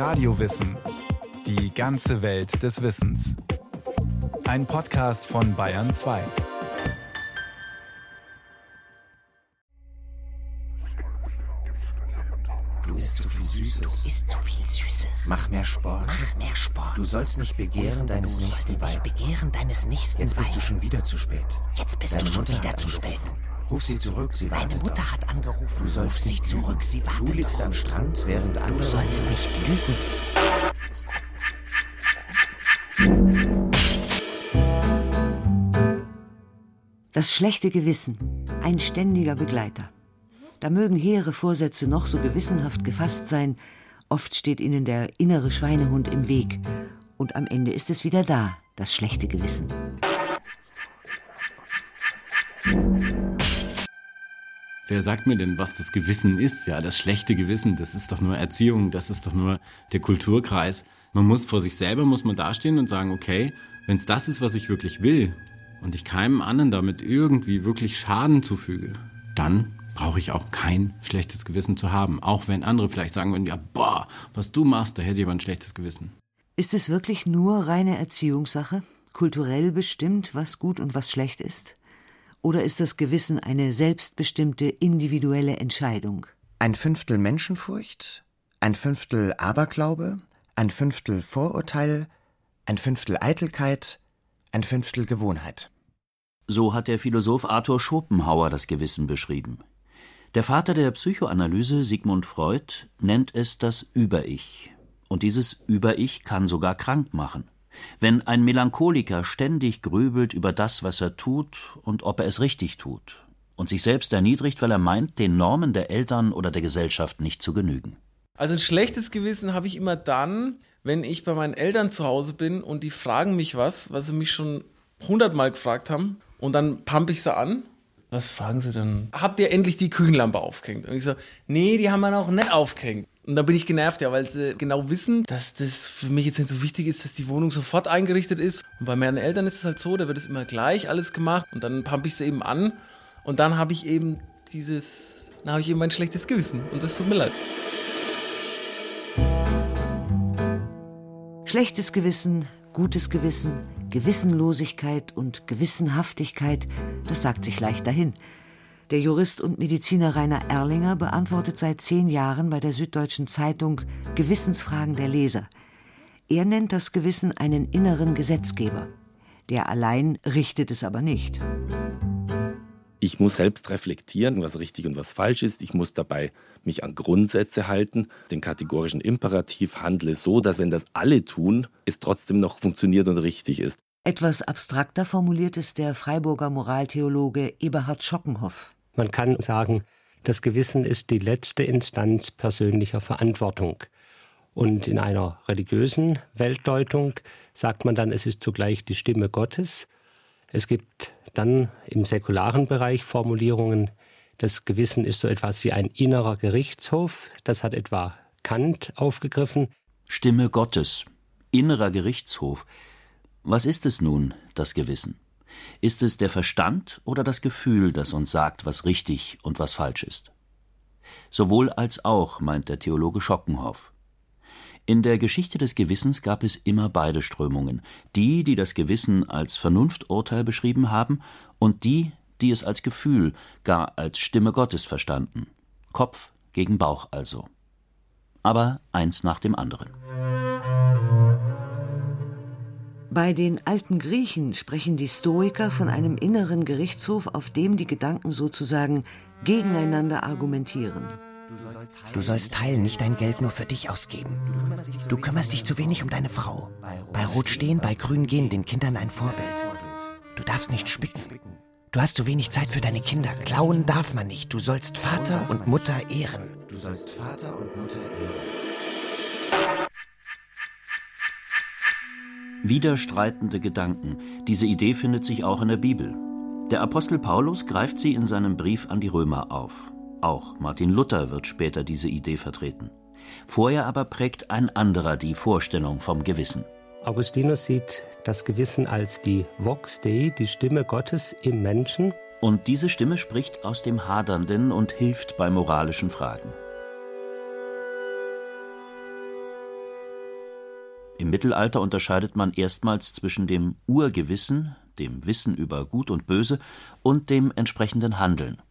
Radiowissen. Die ganze Welt des Wissens. Ein Podcast von Bayern 2. Du isst zu viel Süßes. Du isst zu viel Süßes. Mach mehr Sport. Mach mehr Sport. Du sollst nicht begehren deines du nächsten sollst nicht begehren deines nächsten Jetzt bist du schon wieder zu spät. Jetzt bist Deine du schon Mutter wieder zu angerufen. Ruf sie zurück, sie Deine wartet Mutter doch. hat angerufen. Du Ruf sie zurück. Sie wartet Du liegst doch. am Strand, während andere... Du sollst nicht lügen. Das schlechte Gewissen, ein ständiger Begleiter. Da mögen hehre Vorsätze noch so gewissenhaft gefasst sein, oft steht ihnen der innere Schweinehund im Weg. Und am Ende ist es wieder da, das schlechte Gewissen. Wer sagt mir denn, was das Gewissen ist? Ja, das schlechte Gewissen, das ist doch nur Erziehung, das ist doch nur der Kulturkreis. Man muss vor sich selber, muss man dastehen und sagen, okay, wenn es das ist, was ich wirklich will und ich keinem anderen damit irgendwie wirklich Schaden zufüge, dann brauche ich auch kein schlechtes Gewissen zu haben. Auch wenn andere vielleicht sagen würden, ja, boah, was du machst, da hätte aber ein schlechtes Gewissen. Ist es wirklich nur reine Erziehungssache, kulturell bestimmt, was gut und was schlecht ist? Oder ist das Gewissen eine selbstbestimmte individuelle Entscheidung? Ein Fünftel Menschenfurcht, ein Fünftel Aberglaube, ein Fünftel Vorurteil, ein Fünftel Eitelkeit, ein Fünftel Gewohnheit. So hat der Philosoph Arthur Schopenhauer das Gewissen beschrieben. Der Vater der Psychoanalyse, Sigmund Freud, nennt es das Über-Ich. Und dieses Über-Ich kann sogar krank machen. Wenn ein Melancholiker ständig grübelt über das, was er tut und ob er es richtig tut, und sich selbst erniedrigt, weil er meint, den Normen der Eltern oder der Gesellschaft nicht zu genügen. Also ein schlechtes Gewissen habe ich immer dann, wenn ich bei meinen Eltern zu Hause bin und die fragen mich was, was sie mich schon hundertmal gefragt haben. Und dann pump ich sie an. Was fragen sie denn? Habt ihr endlich die Küchenlampe aufgehängt? Und ich so, nee, die haben wir noch nicht aufgehängt. Und dann bin ich genervt, ja, weil sie genau wissen, dass das für mich jetzt nicht so wichtig ist, dass die Wohnung sofort eingerichtet ist. Und bei meinen Eltern ist es halt so, da wird es immer gleich alles gemacht und dann pump ich sie eben an. Und dann habe ich eben dieses, dann habe ich eben mein schlechtes Gewissen. Und das tut mir leid. Schlechtes Gewissen, gutes Gewissen, Gewissenlosigkeit und Gewissenhaftigkeit, das sagt sich leicht dahin. Der Jurist und Mediziner Rainer Erlinger beantwortet seit zehn Jahren bei der Süddeutschen Zeitung Gewissensfragen der Leser. Er nennt das Gewissen einen inneren Gesetzgeber. Der allein richtet es aber nicht. Ich muss selbst reflektieren, was richtig und was falsch ist. Ich muss dabei mich an Grundsätze halten, den kategorischen Imperativ handle so, dass wenn das alle tun, es trotzdem noch funktioniert und richtig ist. Etwas abstrakter formuliert es der Freiburger Moraltheologe Eberhard Schockenhoff. Man kann sagen, das Gewissen ist die letzte Instanz persönlicher Verantwortung. Und in einer religiösen Weltdeutung sagt man dann, es ist zugleich die Stimme Gottes. Es gibt dann im säkularen Bereich Formulierungen, das Gewissen ist so etwas wie ein innerer Gerichtshof. Das hat etwa Kant aufgegriffen. Stimme Gottes, innerer Gerichtshof. Was ist es nun, das Gewissen? Ist es der Verstand oder das Gefühl, das uns sagt, was richtig und was falsch ist? Sowohl als auch, meint der Theologe Schockenhoff. In der Geschichte des Gewissens gab es immer beide Strömungen, die, die das Gewissen als Vernunfturteil beschrieben haben, und die, die es als Gefühl, gar als Stimme Gottes verstanden. Kopf gegen Bauch also. Aber eins nach dem anderen. Bei den alten Griechen sprechen die Stoiker von einem inneren Gerichtshof, auf dem die Gedanken sozusagen gegeneinander argumentieren. Du sollst teilen, nicht dein Geld nur für dich ausgeben. Du kümmerst dich zu wenig um deine Frau. Bei Rot stehen, bei Grün gehen, den Kindern ein Vorbild. Du darfst nicht spicken. Du hast zu wenig Zeit für deine Kinder. Klauen darf man nicht. Du sollst Vater und Mutter ehren. Du sollst Vater und Mutter ehren. Widerstreitende Gedanken. Diese Idee findet sich auch in der Bibel. Der Apostel Paulus greift sie in seinem Brief an die Römer auf. Auch Martin Luther wird später diese Idee vertreten. Vorher aber prägt ein anderer die Vorstellung vom Gewissen. Augustinus sieht das Gewissen als die Vox Dei, die Stimme Gottes im Menschen. Und diese Stimme spricht aus dem Hadernden und hilft bei moralischen Fragen. Im Mittelalter unterscheidet man erstmals zwischen dem Urgewissen, dem Wissen über Gut und Böse, und dem entsprechenden Handeln.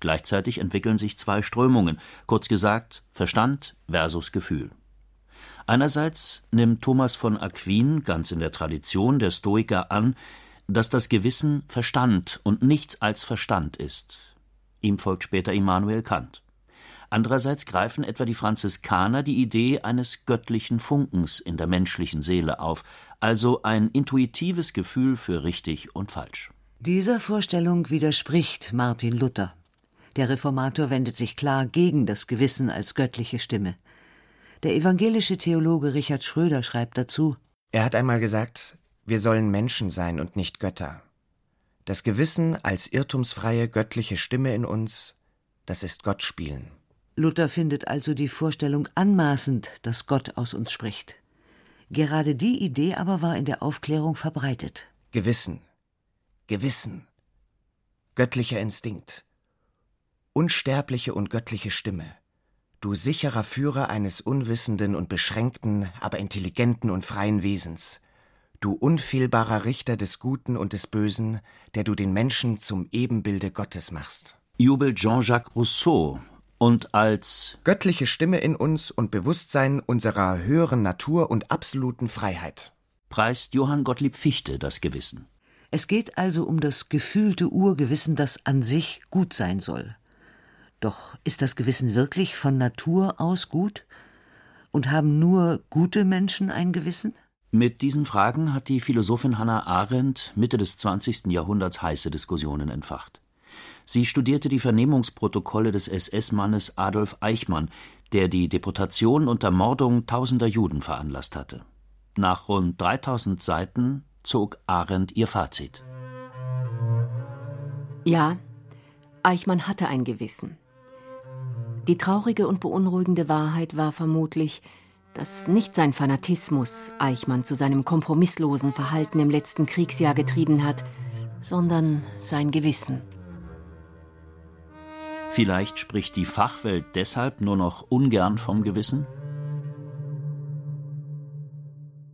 Gleichzeitig entwickeln sich zwei Strömungen, kurz gesagt Verstand versus Gefühl. Einerseits nimmt Thomas von Aquin ganz in der Tradition der Stoiker an, dass das Gewissen Verstand und nichts als Verstand ist. Ihm folgt später Immanuel Kant. Andererseits greifen etwa die Franziskaner die Idee eines göttlichen Funkens in der menschlichen Seele auf, also ein intuitives Gefühl für richtig und falsch. Dieser Vorstellung widerspricht Martin Luther. Der Reformator wendet sich klar gegen das Gewissen als göttliche Stimme. Der evangelische Theologe Richard Schröder schreibt dazu Er hat einmal gesagt, wir sollen Menschen sein und nicht Götter. Das Gewissen als irrtumsfreie göttliche Stimme in uns, das ist Gott spielen. Luther findet also die Vorstellung anmaßend, dass Gott aus uns spricht. Gerade die Idee aber war in der Aufklärung verbreitet. Gewissen, Gewissen, göttlicher Instinkt, unsterbliche und göttliche Stimme, du sicherer Führer eines unwissenden und beschränkten, aber intelligenten und freien Wesens, du unfehlbarer Richter des Guten und des Bösen, der du den Menschen zum Ebenbilde Gottes machst. Jubelt Jean-Jacques Rousseau und als göttliche Stimme in uns und Bewusstsein unserer höheren Natur und absoluten Freiheit. Preist Johann Gottlieb Fichte das Gewissen. Es geht also um das gefühlte Urgewissen, das an sich gut sein soll. Doch ist das Gewissen wirklich von Natur aus gut? Und haben nur gute Menschen ein Gewissen? Mit diesen Fragen hat die Philosophin Hannah Arendt Mitte des 20. Jahrhunderts heiße Diskussionen entfacht. Sie studierte die Vernehmungsprotokolle des SS-Mannes Adolf Eichmann, der die Deportation und Ermordung tausender Juden veranlasst hatte. Nach rund 3000 Seiten zog Arendt ihr Fazit. Ja, Eichmann hatte ein Gewissen. Die traurige und beunruhigende Wahrheit war vermutlich, dass nicht sein Fanatismus Eichmann zu seinem kompromisslosen Verhalten im letzten Kriegsjahr getrieben hat, sondern sein Gewissen. Vielleicht spricht die Fachwelt deshalb nur noch ungern vom Gewissen?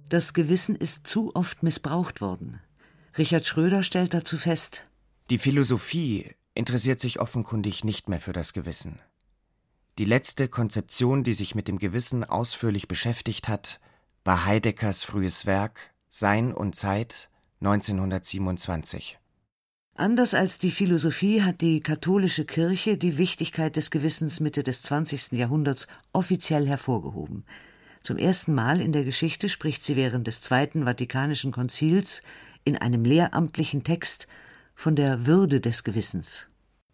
Das Gewissen ist zu oft missbraucht worden. Richard Schröder stellt dazu fest, die Philosophie interessiert sich offenkundig nicht mehr für das Gewissen. Die letzte Konzeption, die sich mit dem Gewissen ausführlich beschäftigt hat, war Heideckers frühes Werk Sein und Zeit 1927. Anders als die Philosophie hat die katholische Kirche die Wichtigkeit des Gewissens Mitte des 20. Jahrhunderts offiziell hervorgehoben. Zum ersten Mal in der Geschichte spricht sie während des Zweiten Vatikanischen Konzils in einem lehramtlichen Text von der Würde des Gewissens.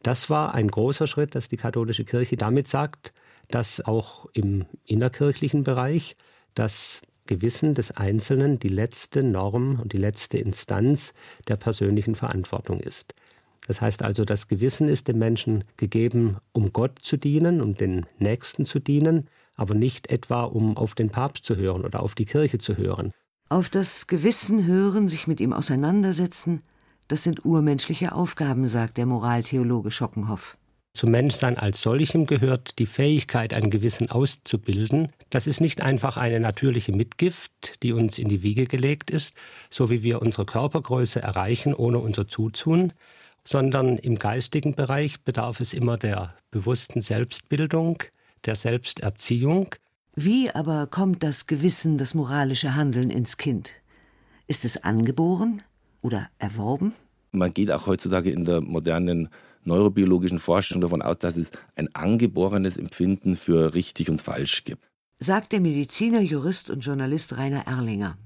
Das war ein großer Schritt, dass die katholische Kirche damit sagt, dass auch im innerkirchlichen Bereich das Gewissen des Einzelnen die letzte Norm und die letzte Instanz der persönlichen Verantwortung ist. Das heißt also, das Gewissen ist dem Menschen gegeben, um Gott zu dienen, um den Nächsten zu dienen, aber nicht etwa, um auf den Papst zu hören oder auf die Kirche zu hören. Auf das Gewissen hören, sich mit ihm auseinandersetzen, das sind urmenschliche Aufgaben, sagt der Moraltheologe Schockenhoff. Zum Menschsein als solchem gehört die Fähigkeit, ein Gewissen auszubilden. Das ist nicht einfach eine natürliche Mitgift, die uns in die Wiege gelegt ist, so wie wir unsere Körpergröße erreichen ohne unser Zutun, sondern im geistigen Bereich bedarf es immer der bewussten Selbstbildung, der Selbsterziehung. Wie aber kommt das Gewissen, das moralische Handeln ins Kind? Ist es angeboren oder erworben? Man geht auch heutzutage in der modernen neurobiologischen Forschung davon aus, dass es ein angeborenes Empfinden für richtig und falsch gibt. Sagt der Mediziner, Jurist und Journalist Rainer Erlinger.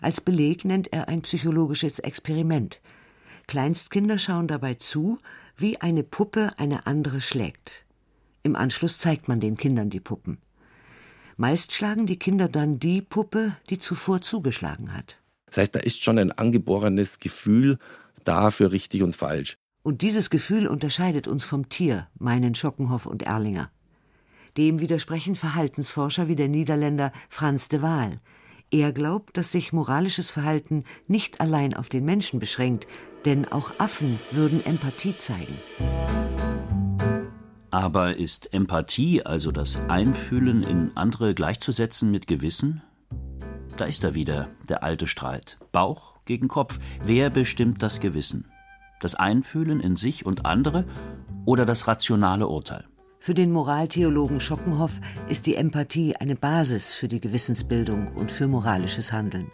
Als Beleg nennt er ein psychologisches Experiment. Kleinstkinder schauen dabei zu, wie eine Puppe eine andere schlägt. Im Anschluss zeigt man den Kindern die Puppen. Meist schlagen die Kinder dann die Puppe, die zuvor zugeschlagen hat. Das heißt, da ist schon ein angeborenes Gefühl da für richtig und falsch. Und dieses Gefühl unterscheidet uns vom Tier, meinen Schockenhoff und Erlinger. Dem widersprechen Verhaltensforscher wie der Niederländer Franz de Waal. Er glaubt, dass sich moralisches Verhalten nicht allein auf den Menschen beschränkt, denn auch Affen würden Empathie zeigen. Aber ist Empathie, also das Einfühlen in andere, gleichzusetzen mit Gewissen? Da ist er wieder, der alte Streit. Bauch gegen Kopf. Wer bestimmt das Gewissen? Das Einfühlen in sich und andere oder das rationale Urteil? Für den Moraltheologen Schockenhoff ist die Empathie eine Basis für die Gewissensbildung und für moralisches Handeln.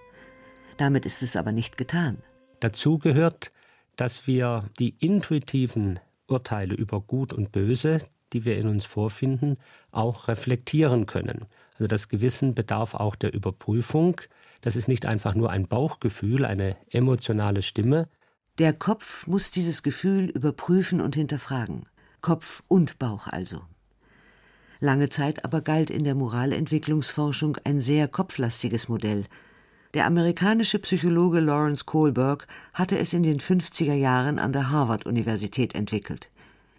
Damit ist es aber nicht getan. Dazu gehört, dass wir die intuitiven Urteile über Gut und Böse, die wir in uns vorfinden, auch reflektieren können. Also das Gewissen bedarf auch der Überprüfung. Das ist nicht einfach nur ein Bauchgefühl, eine emotionale Stimme. Der Kopf muss dieses Gefühl überprüfen und hinterfragen. Kopf und Bauch also. Lange Zeit aber galt in der Moralentwicklungsforschung ein sehr kopflastiges Modell. Der amerikanische Psychologe Lawrence Kohlberg hatte es in den 50er Jahren an der Harvard-Universität entwickelt.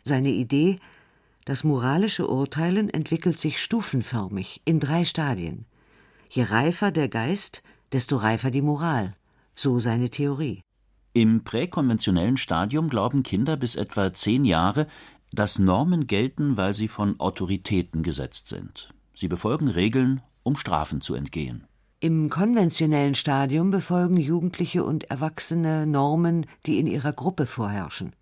Seine Idee, das moralische Urteilen entwickelt sich stufenförmig in drei Stadien. Je reifer der Geist, desto reifer die Moral. So seine Theorie. Im präkonventionellen Stadium glauben Kinder bis etwa zehn Jahre, dass Normen gelten, weil sie von Autoritäten gesetzt sind. Sie befolgen Regeln, um Strafen zu entgehen. Im konventionellen Stadium befolgen Jugendliche und Erwachsene Normen, die in ihrer Gruppe vorherrschen.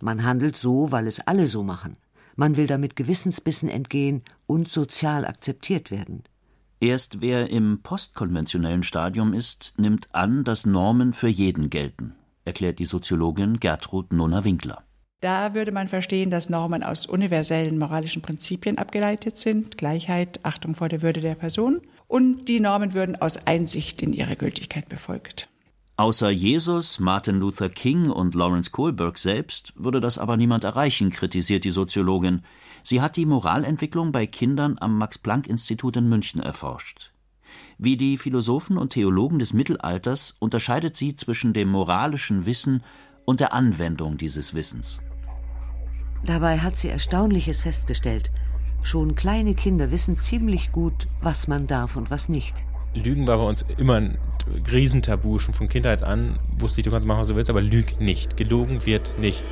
Man handelt so, weil es alle so machen. Man will damit Gewissensbissen entgehen und sozial akzeptiert werden. Erst wer im postkonventionellen Stadium ist, nimmt an, dass Normen für jeden gelten, erklärt die Soziologin Gertrud Nonner-Winkler. Da würde man verstehen, dass Normen aus universellen moralischen Prinzipien abgeleitet sind, Gleichheit, Achtung vor der Würde der Person, und die Normen würden aus Einsicht in ihre Gültigkeit befolgt. Außer Jesus, Martin Luther King und Lawrence Kohlberg selbst würde das aber niemand erreichen, kritisiert die Soziologin. Sie hat die Moralentwicklung bei Kindern am Max-Planck-Institut in München erforscht. Wie die Philosophen und Theologen des Mittelalters unterscheidet sie zwischen dem moralischen Wissen und der Anwendung dieses Wissens. Dabei hat sie Erstaunliches festgestellt. Schon kleine Kinder wissen ziemlich gut, was man darf und was nicht. Lügen war bei uns immer ein Riesentabu. Schon von Kindheit an wusste ich, du kannst machen, was du willst, aber lüg nicht. Gelogen wird nicht.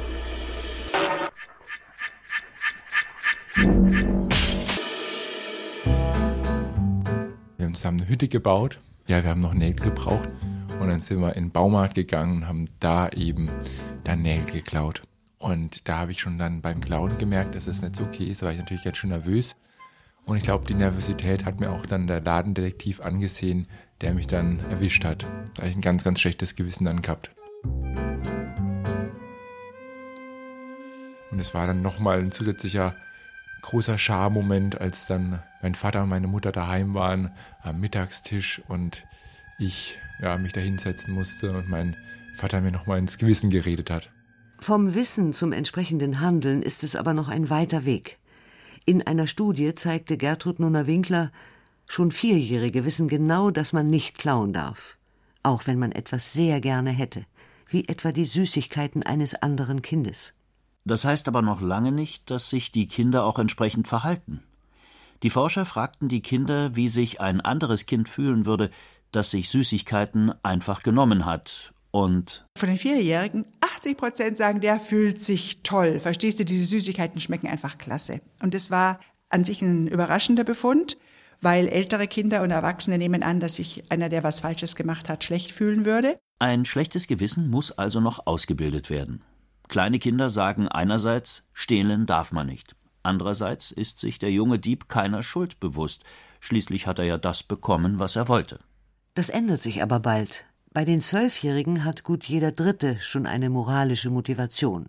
Wir haben zusammen eine Hütte gebaut. Ja, wir haben noch Nägel gebraucht. Und dann sind wir in den Baumarkt gegangen und haben da eben dann Nägel geklaut. Und da habe ich schon dann beim Klauen gemerkt, dass es nicht so okay ist. Da war ich natürlich ganz schön nervös. Und ich glaube, die Nervosität hat mir auch dann der Ladendetektiv angesehen, der mich dann erwischt hat. Da habe ich ein ganz, ganz schlechtes Gewissen dann gehabt. Und es war dann nochmal ein zusätzlicher großer Scharmoment, als dann mein Vater und meine Mutter daheim waren am Mittagstisch und ich ja, mich da hinsetzen musste und mein Vater mir nochmal ins Gewissen geredet hat. Vom Wissen zum entsprechenden Handeln ist es aber noch ein weiter Weg. In einer Studie zeigte Gertrud Nunner-Winkler, schon Vierjährige wissen genau, dass man nicht klauen darf, auch wenn man etwas sehr gerne hätte, wie etwa die Süßigkeiten eines anderen Kindes. Das heißt aber noch lange nicht, dass sich die Kinder auch entsprechend verhalten. Die Forscher fragten die Kinder, wie sich ein anderes Kind fühlen würde, das sich Süßigkeiten einfach genommen hat und von den Vierjährigen 80 Prozent sagen, der fühlt sich toll. Verstehst du, diese Süßigkeiten schmecken einfach klasse. Und es war an sich ein überraschender Befund, weil ältere Kinder und Erwachsene nehmen an, dass sich einer, der was Falsches gemacht hat, schlecht fühlen würde. Ein schlechtes Gewissen muss also noch ausgebildet werden. Kleine Kinder sagen einerseits, stehlen darf man nicht. Andererseits ist sich der junge Dieb keiner Schuld bewusst. Schließlich hat er ja das bekommen, was er wollte. Das ändert sich aber bald. Bei den Zwölfjährigen hat gut jeder Dritte schon eine moralische Motivation.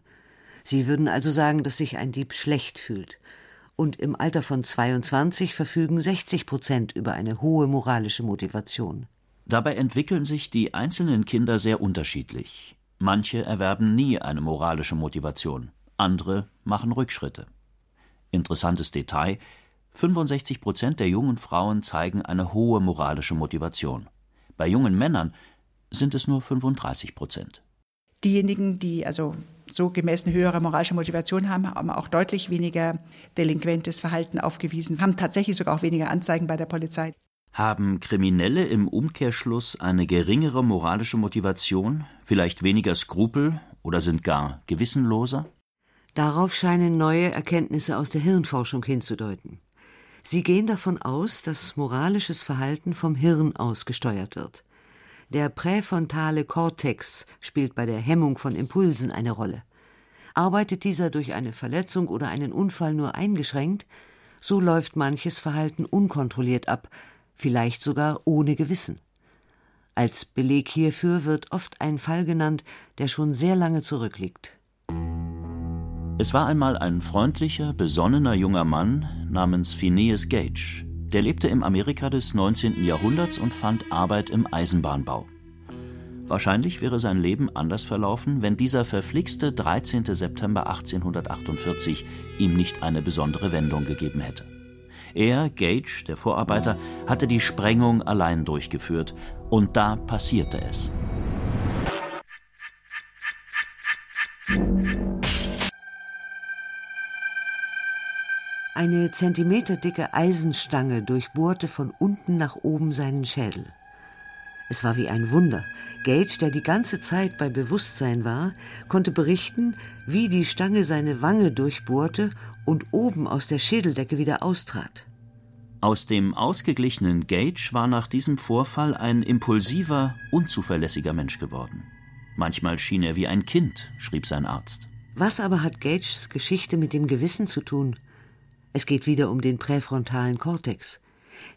Sie würden also sagen, dass sich ein Dieb schlecht fühlt. Und im Alter von 22 verfügen 60 Prozent über eine hohe moralische Motivation. Dabei entwickeln sich die einzelnen Kinder sehr unterschiedlich. Manche erwerben nie eine moralische Motivation, andere machen Rückschritte. Interessantes Detail: 65 Prozent der jungen Frauen zeigen eine hohe moralische Motivation. Bei jungen Männern sind es nur 35 Prozent. Diejenigen, die also so eine höhere moralische Motivation haben, haben auch deutlich weniger delinquentes Verhalten aufgewiesen, haben tatsächlich sogar auch weniger Anzeigen bei der Polizei. Haben Kriminelle im Umkehrschluss eine geringere moralische Motivation, vielleicht weniger Skrupel oder sind gar gewissenloser? Darauf scheinen neue Erkenntnisse aus der Hirnforschung hinzudeuten. Sie gehen davon aus, dass moralisches Verhalten vom Hirn aus gesteuert wird. Der präfrontale Kortex spielt bei der Hemmung von Impulsen eine Rolle. Arbeitet dieser durch eine Verletzung oder einen Unfall nur eingeschränkt, so läuft manches Verhalten unkontrolliert ab, vielleicht sogar ohne Gewissen. Als Beleg hierfür wird oft ein Fall genannt, der schon sehr lange zurückliegt. Es war einmal ein freundlicher, besonnener junger Mann namens Phineas Gage. Der lebte im Amerika des 19. Jahrhunderts und fand Arbeit im Eisenbahnbau. Wahrscheinlich wäre sein Leben anders verlaufen, wenn dieser verflixte 13. September 1848 ihm nicht eine besondere Wendung gegeben hätte. Er, Gage, der Vorarbeiter, hatte die Sprengung allein durchgeführt, und da passierte es. Eine zentimeterdicke Eisenstange durchbohrte von unten nach oben seinen Schädel. Es war wie ein Wunder. Gage, der die ganze Zeit bei Bewusstsein war, konnte berichten, wie die Stange seine Wange durchbohrte und oben aus der Schädeldecke wieder austrat. Aus dem ausgeglichenen Gage war nach diesem Vorfall ein impulsiver, unzuverlässiger Mensch geworden. Manchmal schien er wie ein Kind, schrieb sein Arzt. Was aber hat Gages Geschichte mit dem Gewissen zu tun? Es geht wieder um den präfrontalen Kortex.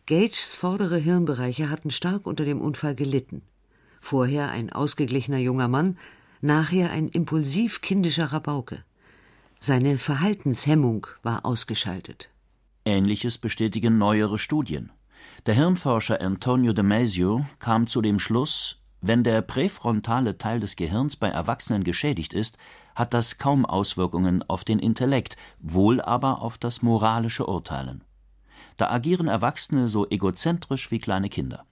Gages vordere Hirnbereiche hatten stark unter dem Unfall gelitten. Vorher ein ausgeglichener junger Mann, nachher ein impulsiv kindischer Rabauke. Seine Verhaltenshemmung war ausgeschaltet. Ähnliches bestätigen neuere Studien. Der Hirnforscher Antonio Damasio kam zu dem Schluss, wenn der präfrontale Teil des Gehirns bei Erwachsenen geschädigt ist, hat das kaum Auswirkungen auf den Intellekt, wohl aber auf das moralische Urteilen. Da agieren Erwachsene so egozentrisch wie kleine Kinder.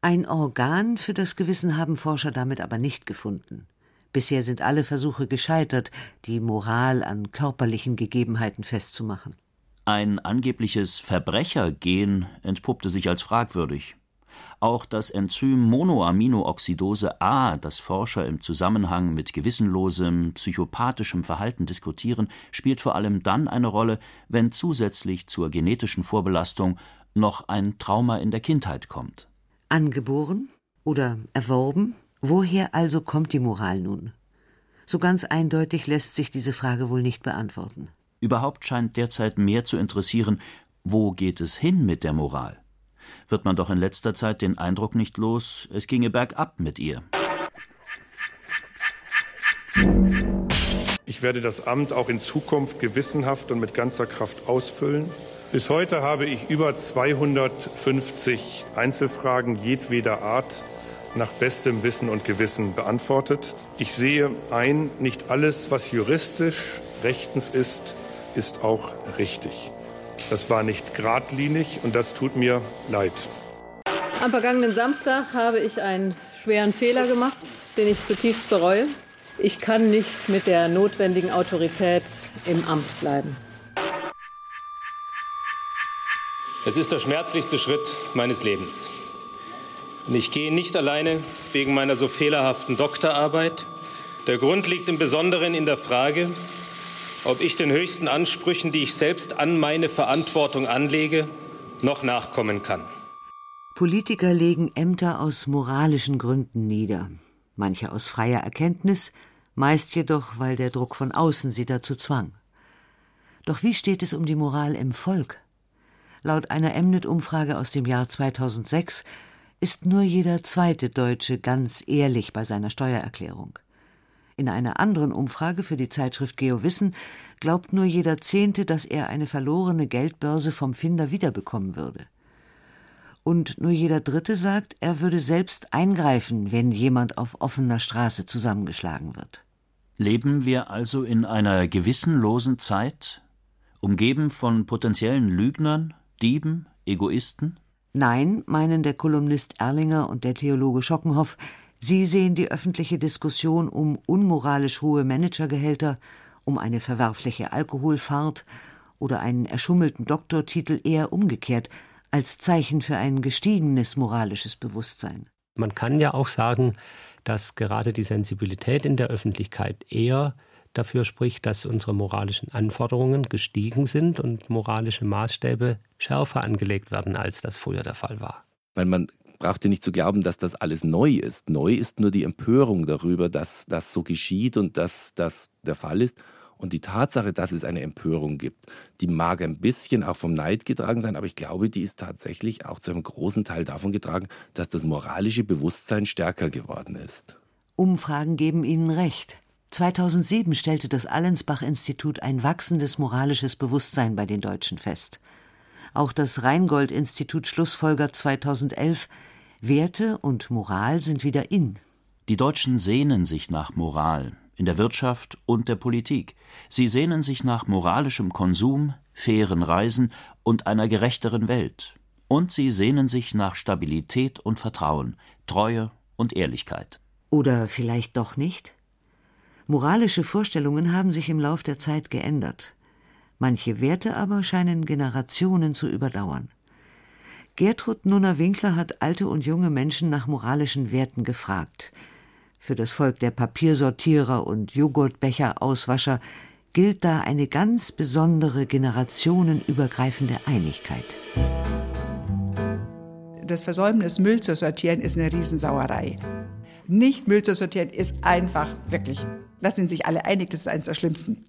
Ein Organ für das Gewissen haben Forscher damit aber nicht gefunden. Bisher sind alle Versuche gescheitert, die Moral an körperlichen Gegebenheiten festzumachen. Ein angebliches Verbrechergen entpuppte sich als fragwürdig. Auch das Enzym Monoaminooxidose A, das Forscher im Zusammenhang mit gewissenlosem, psychopathischem Verhalten diskutieren, spielt vor allem dann eine Rolle, wenn zusätzlich zur genetischen Vorbelastung noch ein Trauma in der Kindheit kommt. Angeboren oder erworben? Woher also kommt die Moral nun? So ganz eindeutig lässt sich diese Frage wohl nicht beantworten. Überhaupt scheint derzeit mehr zu interessieren, wo geht es hin mit der Moral? Wird man doch in letzter Zeit den Eindruck nicht los, es ginge bergab mit ihr. Ich werde das Amt auch in Zukunft gewissenhaft und mit ganzer Kraft ausfüllen. Bis heute habe ich über 250 Einzelfragen jedweder Art nach bestem Wissen und Gewissen beantwortet. Ich sehe ein, nicht alles, was juristisch rechtens ist, ist auch richtig. Das war nicht geradlinig und das tut mir leid. Am vergangenen Samstag habe ich einen schweren Fehler gemacht, den ich zutiefst bereue. Ich kann nicht mit der notwendigen Autorität im Amt bleiben. Es ist der schmerzlichste Schritt meines Lebens. Und ich gehe nicht alleine wegen meiner so fehlerhaften Doktorarbeit. Der Grund liegt im Besonderen in der Frage, ob ich den höchsten Ansprüchen, die ich selbst an meine Verantwortung anlege, noch nachkommen kann. Politiker legen Ämter aus moralischen Gründen nieder, manche aus freier Erkenntnis, meist jedoch, weil der Druck von außen sie dazu zwang. Doch wie steht es um die Moral im Volk? Laut einer Emnet-Umfrage aus dem Jahr 2006 ist nur jeder zweite Deutsche ganz ehrlich bei seiner Steuererklärung. In einer anderen Umfrage für die Zeitschrift GeoWissen glaubt nur jeder Zehnte, dass er eine verlorene Geldbörse vom Finder wiederbekommen würde. Und nur jeder Dritte sagt, er würde selbst eingreifen, wenn jemand auf offener Straße zusammengeschlagen wird. Leben wir also in einer gewissenlosen Zeit, umgeben von potenziellen Lügnern, Dieben, Egoisten? Nein, meinen der Kolumnist Erlinger und der Theologe Schockenhoff, Sie sehen die öffentliche Diskussion um unmoralisch hohe Managergehälter, um eine verwerfliche Alkoholfahrt oder einen erschummelten Doktortitel eher umgekehrt als Zeichen für ein gestiegenes moralisches Bewusstsein. Man kann ja auch sagen, dass gerade die Sensibilität in der Öffentlichkeit eher dafür spricht, dass unsere moralischen Anforderungen gestiegen sind und moralische Maßstäbe schärfer angelegt werden, als das früher der Fall war. Weil man braucht ja nicht zu glauben, dass das alles neu ist. Neu ist nur die Empörung darüber, dass das so geschieht und dass das der Fall ist. Und die Tatsache, dass es eine Empörung gibt, die mag ein bisschen auch vom Neid getragen sein, aber ich glaube, die ist tatsächlich auch zu einem großen Teil davon getragen, dass das moralische Bewusstsein stärker geworden ist. Umfragen geben Ihnen recht. 2007 stellte das Allensbach-Institut ein wachsendes moralisches Bewusstsein bei den Deutschen fest. Auch das Rheingold-Institut schlussfolgert 2011, Werte und Moral sind wieder in. Die Deutschen sehnen sich nach Moral, in der Wirtschaft und der Politik. Sie sehnen sich nach moralischem Konsum, fairen Reisen und einer gerechteren Welt. Und sie sehnen sich nach Stabilität und Vertrauen, Treue und Ehrlichkeit. Oder vielleicht doch nicht? Moralische Vorstellungen haben sich im Lauf der Zeit geändert. Manche Werte aber scheinen Generationen zu überdauern. Gertrud Nunner-Winkler hat alte und junge Menschen nach moralischen Werten gefragt. Für das Volk der Papiersortierer und Joghurtbecher-Auswascher gilt da eine ganz besondere generationenübergreifende Einigkeit. Das Versäumnis, Müll zu sortieren, ist eine Riesensauerei. Nicht Müll zu sortieren ist einfach wirklich. Da sind sich alle einig, das ist eines der schlimmsten.